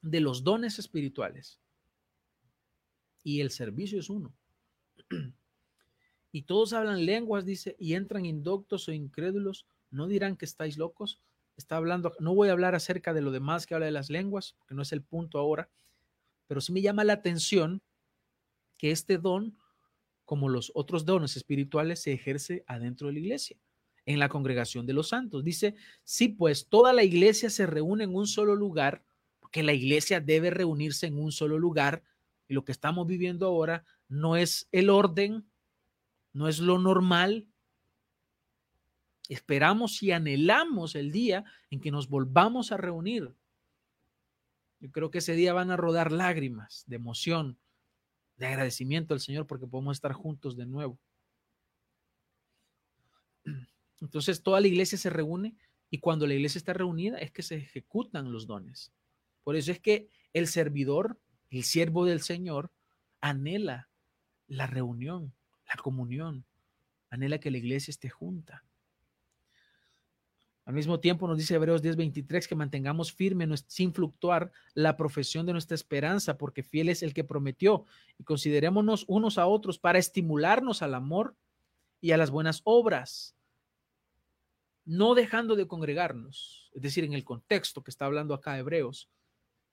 de los dones espirituales. Y el servicio es uno. Y todos hablan lenguas, dice, y entran indoctos o incrédulos, no dirán que estáis locos. Está hablando, no voy a hablar acerca de lo demás que habla de las lenguas, porque no es el punto ahora, pero sí me llama la atención que este don, como los otros dones espirituales, se ejerce adentro de la iglesia en la congregación de los santos. Dice, sí, pues toda la iglesia se reúne en un solo lugar, porque la iglesia debe reunirse en un solo lugar, y lo que estamos viviendo ahora no es el orden, no es lo normal. Esperamos y anhelamos el día en que nos volvamos a reunir. Yo creo que ese día van a rodar lágrimas de emoción, de agradecimiento al Señor porque podemos estar juntos de nuevo. Entonces toda la iglesia se reúne y cuando la iglesia está reunida es que se ejecutan los dones. Por eso es que el servidor, el siervo del Señor, anhela la reunión, la comunión, anhela que la iglesia esté junta. Al mismo tiempo nos dice Hebreos 10:23 que mantengamos firme sin fluctuar la profesión de nuestra esperanza, porque fiel es el que prometió, y considerémonos unos a otros para estimularnos al amor y a las buenas obras no dejando de congregarnos, es decir, en el contexto que está hablando acá Hebreos,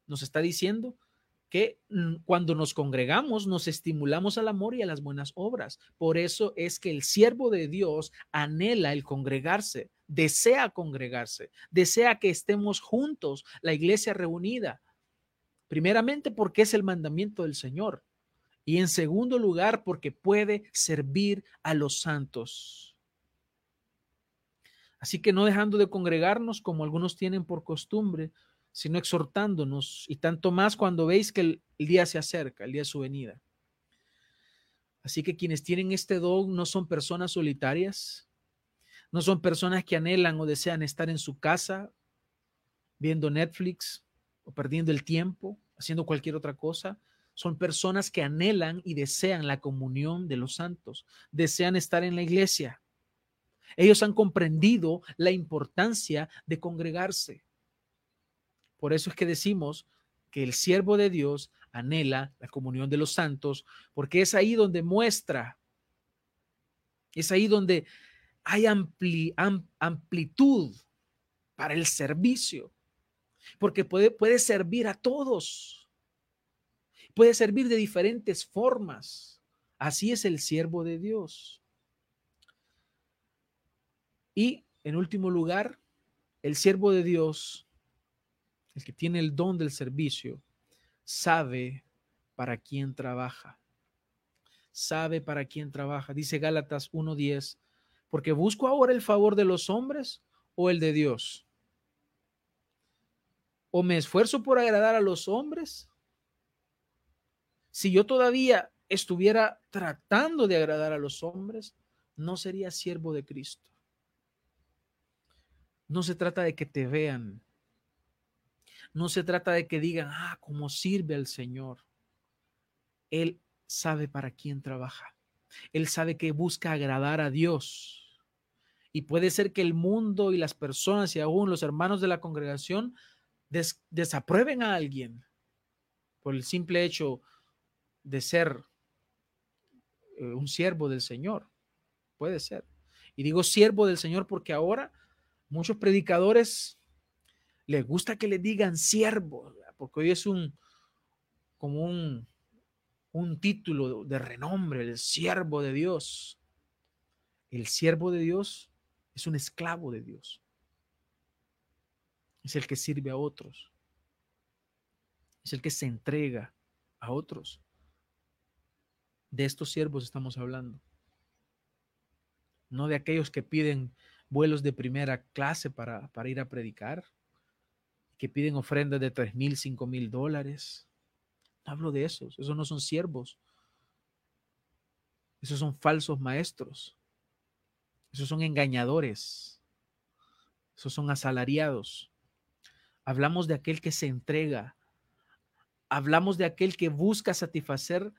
nos está diciendo que mm, cuando nos congregamos nos estimulamos al amor y a las buenas obras. Por eso es que el siervo de Dios anhela el congregarse, desea congregarse, desea que estemos juntos, la iglesia reunida. Primeramente porque es el mandamiento del Señor Y en segundo lugar, porque puede servir a los santos. Así que no dejando de congregarnos como algunos tienen por costumbre, sino exhortándonos, y tanto más cuando veis que el, día se acerca, el día de su venida. Así que quienes tienen este don no son personas solitarias, no son personas que anhelan o desean estar en su casa viendo Netflix o perdiendo el tiempo, haciendo cualquier otra cosa. Son personas que anhelan y desean la comunión de los santos, desean estar en la iglesia. Ellos han comprendido la importancia de congregarse. Por eso es que decimos que el siervo de Dios anhela la comunión de los santos, porque es ahí donde muestra, es ahí donde hay amplitud para el servicio, porque puede, servir a todos, puede servir de diferentes formas. Así es el siervo de Dios. Y en último lugar, el siervo de Dios el que tiene el don del servicio, sabe para quién trabaja. Sabe para quién trabaja. Dice Gálatas 1.10, porque busco ahora el favor de los hombres o el de Dios. ¿O me esfuerzo por agradar a los hombres? Si yo todavía estuviera tratando de agradar a los hombres, no sería siervo de Cristo. No se trata de que te vean, no se trata de que digan, ah, cómo sirve al Señor. Él sabe para quién trabaja. Él sabe que busca agradar a Dios. Y puede ser que el mundo y las personas y aún los hermanos de la congregación desaprueben a alguien por el simple hecho de ser eh, un siervo del Señor. Puede ser. Y digo siervo del Señor porque ahora muchos predicadores le gusta que le digan siervo, porque hoy es un como un título de renombre, el siervo de Dios. El siervo de Dios es un esclavo de Dios. Es el que sirve a otros. Es el que se entrega a otros. De estos siervos estamos hablando. No de aquellos que piden vuelos de primera clase para, para ir a predicar que piden ofrendas de tres mil, cinco mil dólares. No hablo de esos, esos no son siervos. Esos son falsos maestros. Esos son engañadores. Esos son asalariados. Hablamos de aquel que se entrega. Hablamos de aquel que busca satisfacer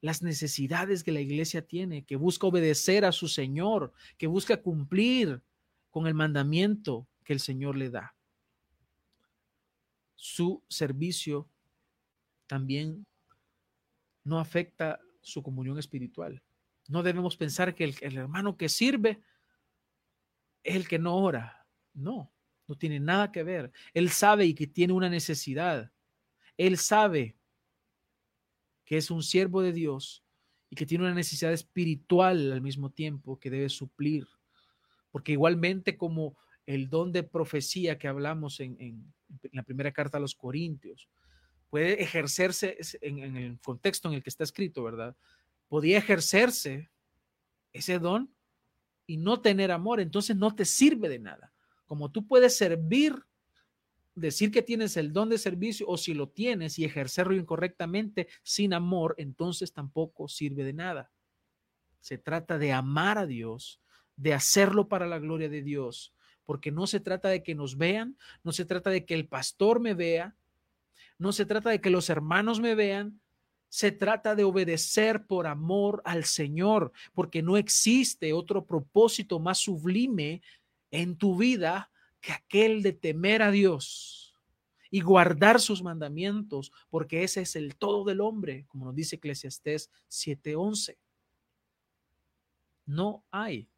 las necesidades que la iglesia tiene, que busca obedecer a su Señor, que busca cumplir con el mandamiento que el Señor le da su servicio también no afecta su comunión espiritual. No debemos pensar que el, hermano que sirve es el que no ora. No, no tiene nada que ver. Él sabe y que tiene una necesidad. Él sabe que es un siervo de Dios y que tiene una necesidad espiritual al mismo tiempo que debe suplir. Porque igualmente como el don de profecía que hablamos en, la primera carta a los Corintios. Puede ejercerse en, el contexto en el que está escrito, ¿verdad? Podía ejercerse ese don y no tener amor, entonces no te sirve de nada. Como tú puedes servir, decir que tienes el don de servicio o si lo tienes y ejercerlo incorrectamente sin amor, entonces tampoco sirve de nada. Se trata de amar a Dios, de hacerlo para la gloria de Dios, porque no se trata de que nos vean, no se trata de que el pastor me vea, no se trata de que los hermanos me vean, se trata de obedecer por amor al Señor, porque no existe otro propósito más sublime en tu vida que aquel de temer a Dios y guardar sus mandamientos, porque ese es el todo del hombre, como nos dice Eclesiastés 7:11. No hay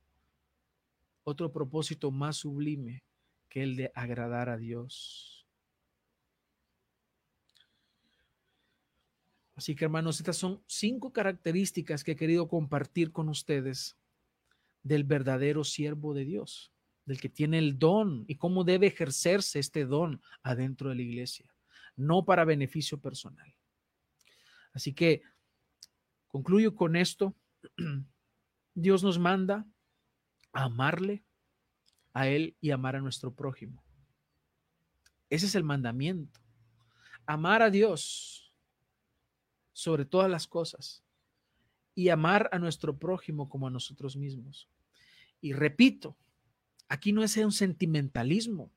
otro propósito más sublime que el de agradar a Dios. Así que hermanos, estas son cinco características que he querido compartir con ustedes del verdadero siervo de Dios, del que tiene el don y cómo debe ejercerse este don adentro de la iglesia, no para beneficio personal. Así que Concluyo con esto. Dios nos manda a amarle a Él y amar a nuestro prójimo. Ese es el mandamiento. Amar a Dios sobre todas las cosas y amar a nuestro prójimo como a nosotros mismos. Y repito, aquí no es un sentimentalismo.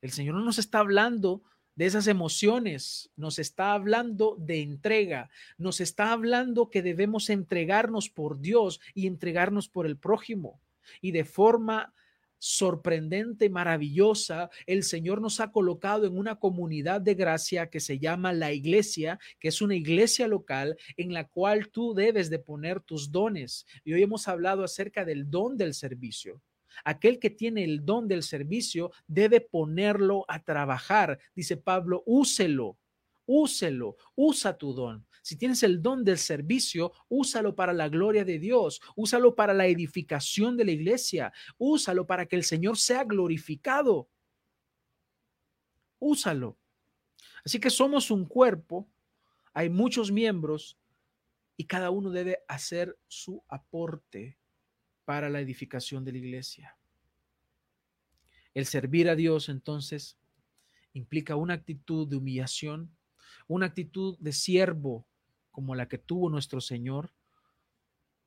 El Señor no nos está hablando de esas emociones, nos está hablando de entrega, nos está hablando que debemos entregarnos por Dios y entregarnos por el prójimo. Y de forma sorprendente, maravillosa, el Señor nos ha colocado en una comunidad de gracia que se llama la iglesia, que es una iglesia local en la cual tú debes de poner tus dones. Y hoy hemos hablado acerca del don del servicio. Aquel que tiene el don del servicio debe ponerlo a trabajar. Dice Pablo, úselo, úselo, usa tu don. Si tienes el don del servicio, úsalo para la gloria de Dios, úsalo para la edificación de la iglesia, úsalo para que el Señor sea glorificado. Úsalo. Así que somos un cuerpo, hay muchos miembros y cada uno debe hacer su aporte para la edificación de la iglesia. El servir a Dios entonces implica una actitud de humillación, una actitud de siervo como la que tuvo nuestro Señor,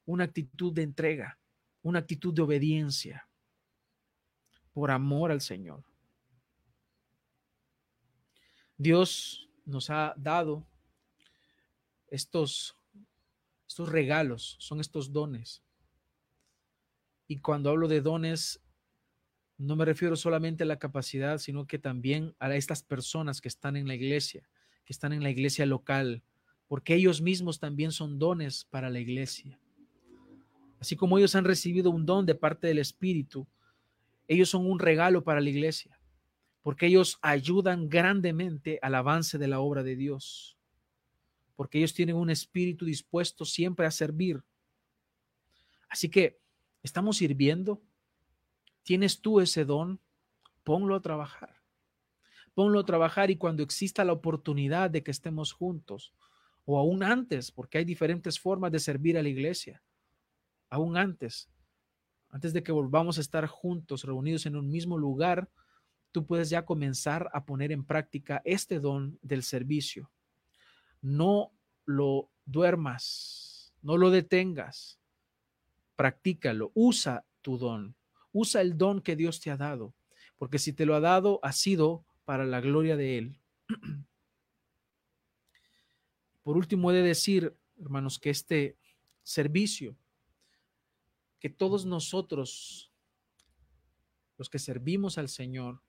una actitud de entrega, una actitud de obediencia por amor al Señor. Dios nos ha dado estos, estos regalos, son estos dones. Y cuando hablo de dones, no me refiero solamente a la capacidad, sino que también a estas personas que están en la iglesia, que están en la iglesia local, porque ellos mismos también son dones para la iglesia. Así como ellos han recibido un don de parte del Espíritu, ellos son un regalo para la iglesia, porque ellos ayudan grandemente al avance de la obra de Dios, porque ellos tienen un espíritu dispuesto siempre a servir. Así que, ¿estamos sirviendo? ¿Tienes tú ese don? Ponlo a trabajar. Ponlo a trabajar y cuando exista la oportunidad de que estemos juntos, o aún antes, porque hay diferentes formas de servir a la iglesia, aún antes, antes de que volvamos a estar juntos, reunidos en un mismo lugar, tú puedes ya comenzar a poner en práctica este don del servicio. No lo duermas, no lo detengas, practícalo, usa tu don, usa el don que Dios te ha dado, porque si te lo ha dado, ha sido para la gloria de Él. Por último, he de decir, hermanos, que este servicio, que todos nosotros, los que servimos al Señor,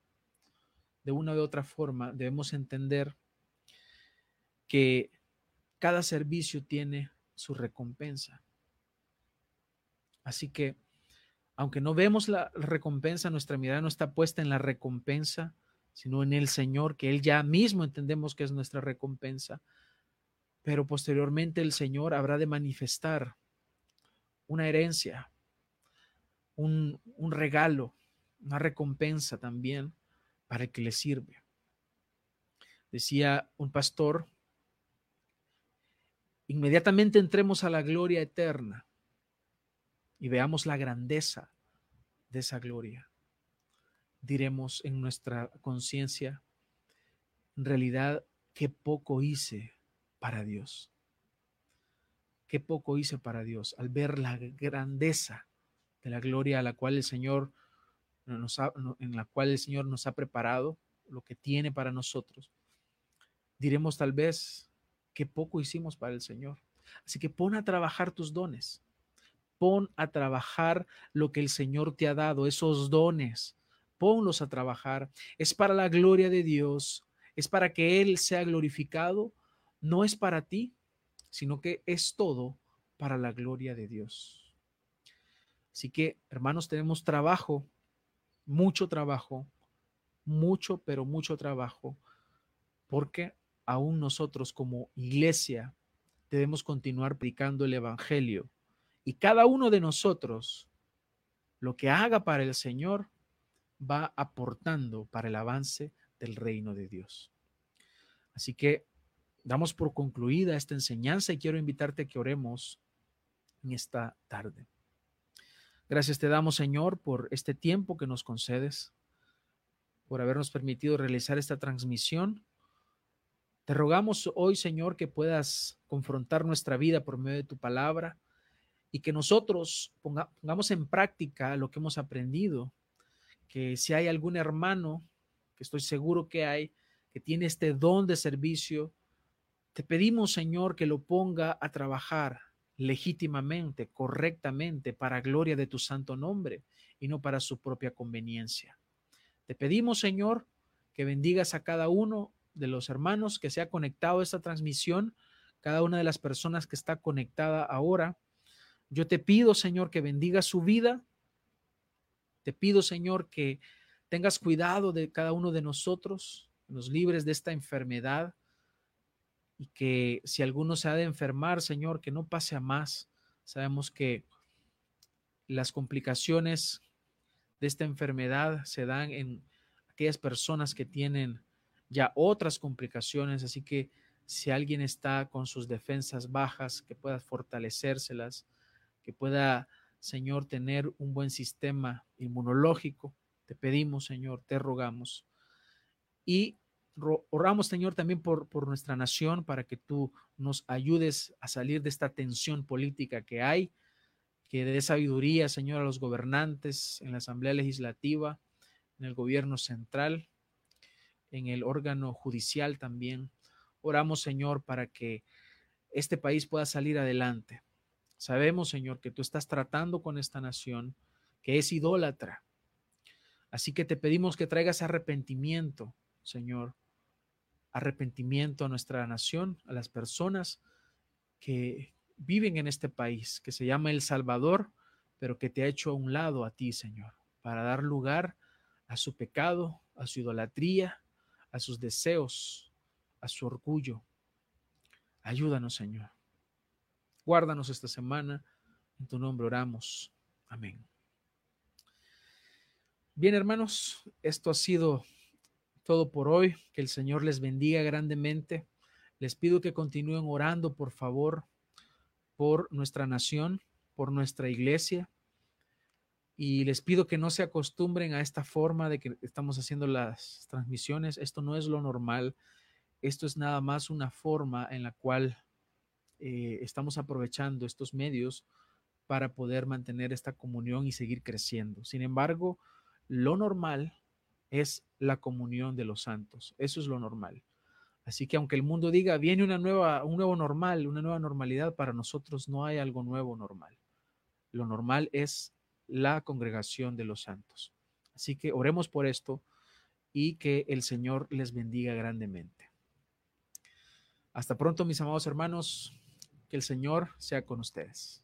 de una u otra forma, debemos entender que cada servicio tiene su recompensa. Así que, aunque no vemos la recompensa, nuestra mirada no está puesta en la recompensa, sino en el Señor, que Él ya mismo entendemos que es nuestra recompensa pero posteriormente el Señor habrá de manifestar una herencia, un, regalo, una recompensa también para el que le sirve. Decía un pastor, inmediatamente entremos a la gloria eterna y veamos la grandeza de esa gloria. Diremos en nuestra conciencia, en realidad, qué poco hice para Dios. Qué poco hice para Dios al ver la grandeza de la gloria a la cual el Señor nos en la cual el Señor nos ha preparado, lo que tiene para nosotros. Diremos tal vez qué poco hicimos para el Señor. Así que pon a trabajar tus dones. Pon a trabajar lo que el Señor te ha dado, esos dones. Ponlos a trabajar. Es para la gloria de Dios. Es para que Él sea glorificado no es para ti, sino que es todo para la gloria de Dios. Así que, hermanos, tenemos trabajo, mucho trabajo, mucho, pero mucho trabajo, porque aún nosotros como iglesia debemos continuar predicando el Evangelio. Y cada uno de nosotros, lo que haga para el Señor, va aportando para el avance del reino de Dios. Así que Damos por concluida esta enseñanza y quiero invitarte a que oremos en esta tarde. Gracias te damos, Señor, por este tiempo que nos concedes, por habernos permitido realizar esta transmisión. Te rogamos hoy, Señor, que puedas confrontar nuestra vida por medio de tu palabra y que nosotros pongamos en práctica lo que hemos aprendido, que si hay algún hermano, que estoy seguro que hay, que tiene este don de servicio, te pedimos, Señor, que lo ponga a trabajar legítimamente, correctamente, para gloria de tu santo nombre y no para su propia conveniencia. Te pedimos, Señor, que bendigas a cada uno de los hermanos que se ha conectado a esta transmisión, cada una de las personas que está conectada ahora. Yo te pido, Señor, que bendiga su vida. Te pido, Señor, que tengas cuidado de cada uno de nosotros, nos libres de esta enfermedad y que si alguno se ha de enfermar, Señor, que no pase a más. Sabemos que las complicaciones de esta enfermedad se dan en aquellas personas que tienen ya otras complicaciones, así que si alguien está con sus defensas bajas, que pueda fortalecérselas, que pueda, Señor, tener un buen sistema inmunológico. Te pedimos, Señor, te rogamos. Y oramos, Señor, también por, por nuestra nación, para que tú nos ayudes a salir de esta tensión política que hay, que dé sabiduría, Señor, a los gobernantes en la Asamblea Legislativa, en el gobierno central, en el órgano judicial también. Oramos, Señor, para que este país pueda salir adelante. Sabemos, Señor, que tú estás tratando con esta nación que es idólatra. Así que te pedimos que traigas arrepentimiento, Señor, arrepentimiento a nuestra nación, a las personas que viven en este país, que se llama El Salvador, pero que te ha hecho a un lado a ti, Señor, para dar lugar a su pecado, a su idolatría, a sus deseos, a su orgullo. Ayúdanos, Señor. Guárdanos esta semana. En tu nombre oramos. Amén. Bien, hermanos, esto ha sido todo por hoy. Que el Señor les bendiga grandemente. Les pido que continúen orando, por favor, por nuestra nación, por nuestra iglesia. Y les pido que no se acostumbren a esta forma de que estamos haciendo las transmisiones. Esto no es lo normal. Esto es nada más una forma en la cual eh, estamos aprovechando estos medios para poder mantener esta comunión y seguir creciendo. Sin embargo, lo normal es la comunión de los santos. Eso es lo normal. Así que aunque el mundo diga, viene una nueva, un nuevo normal, una nueva normalidad, para nosotros no hay algo nuevo normal. Lo normal es la congregación de los santos. Así que oremos por esto y que el Señor les bendiga grandemente. Hasta pronto, mis amados hermanos. Que el Señor sea con ustedes.